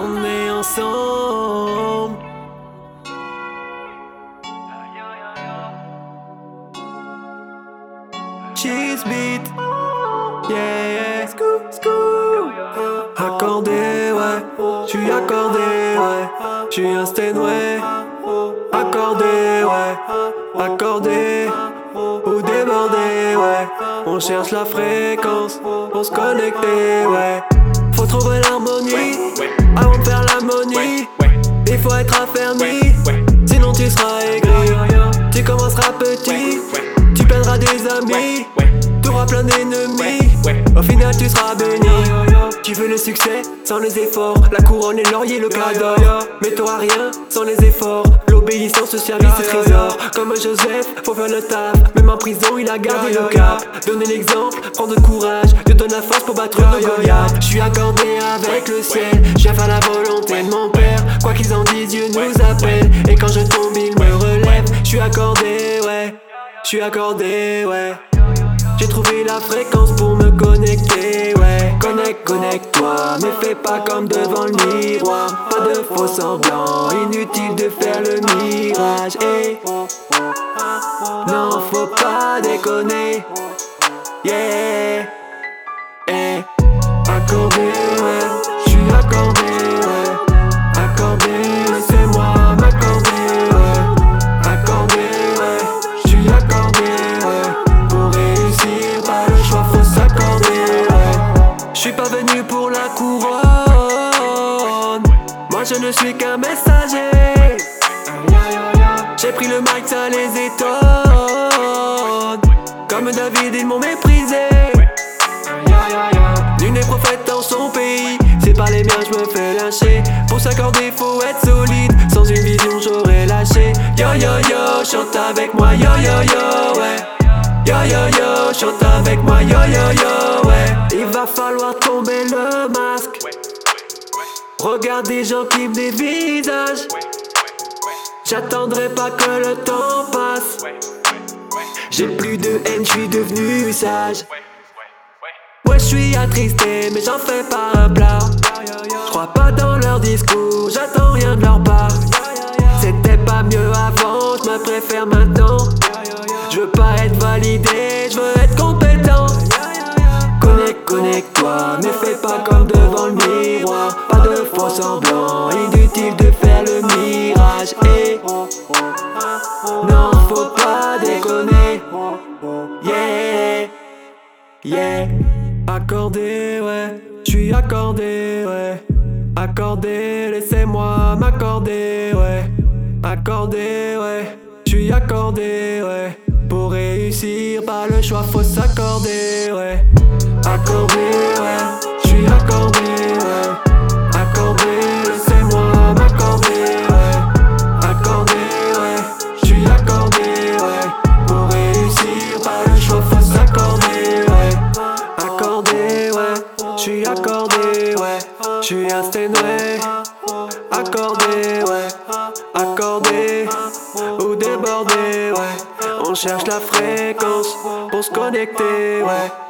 On est ensemble. Cheese beat. Yeah. Scoop, scoop. Accordé, ouais. J'suis accordé, ouais. J'suis un ouais. Accordé, ouais. Accordé. Ou débordé, ouais. On cherche la fréquence pour se connecter, ouais. Trouver l'harmonie. Avant de faire l'harmonie. Il faut être affermi, sinon tu seras aigri. Tu commenceras petit, tu perdras des amis, t'auras plein d'ennemis. Au final, tu seras béni. Tu veux le succès sans les efforts, la couronne et laurier, le cadeau. Mais t'auras rien sans les efforts. L'obéissance, le service et trésor. Comme Joseph, faut faire le taf. Même en prison, il a gardé le cap. Donner l'exemple, prendre courage. Dieu donne la force pour battre le Goliath. Je suis accordé avec le ciel. J'ai faire la volonté de mon père. Quoi qu'ils en disent, Dieu nous appelle. Et quand je tombe, il me relève. Je suis accordé, ouais. Je suis accordé, ouais. J'ai trouvé la fréquence pour me connecter, ouais. Connecte, connecte-toi, mais fais pas comme devant le miroir. Pas de faux semblants, inutile de faire le mirage. Eh. Non, faut pas déconner. Yeah. Couronne. Moi je ne suis qu'un messager. J'ai pris le mic, ça les étonne. Comme David, ils m'ont méprisé. Nul n'est prophète dans son pays. C'est pas les miens, je me fais lâcher. Pour s'accorder, faut être solide. Sans une vision, j'aurais lâché. Yo yo yo, chante avec moi, yo yo yo, ouais. Yo yo yo, chante avec moi, yo yo yo, va falloir tomber le masque. Regarde des gens qui des visages. J'attendrai pas que le temps passe. J'ai plus de haine, je suis devenu sage. Ouais, je suis attristé, mais j'en fais pas un plat. Je crois pas dans leur discours, j'attends rien de leur part. Yeah. Accordé, ouais. J'suis accordé, ouais. Accordé, laissez-moi m'accorder, ouais. Accordé, ouais. J'suis accordé, ouais. Pour réussir, pas le choix, faut s'accorder, ouais. Accordé, ouais. Ouais. J'suis ouais. Accordé, ouais. Accordé ou débordé, ouais. On cherche la fréquence pour se connecter, ouais.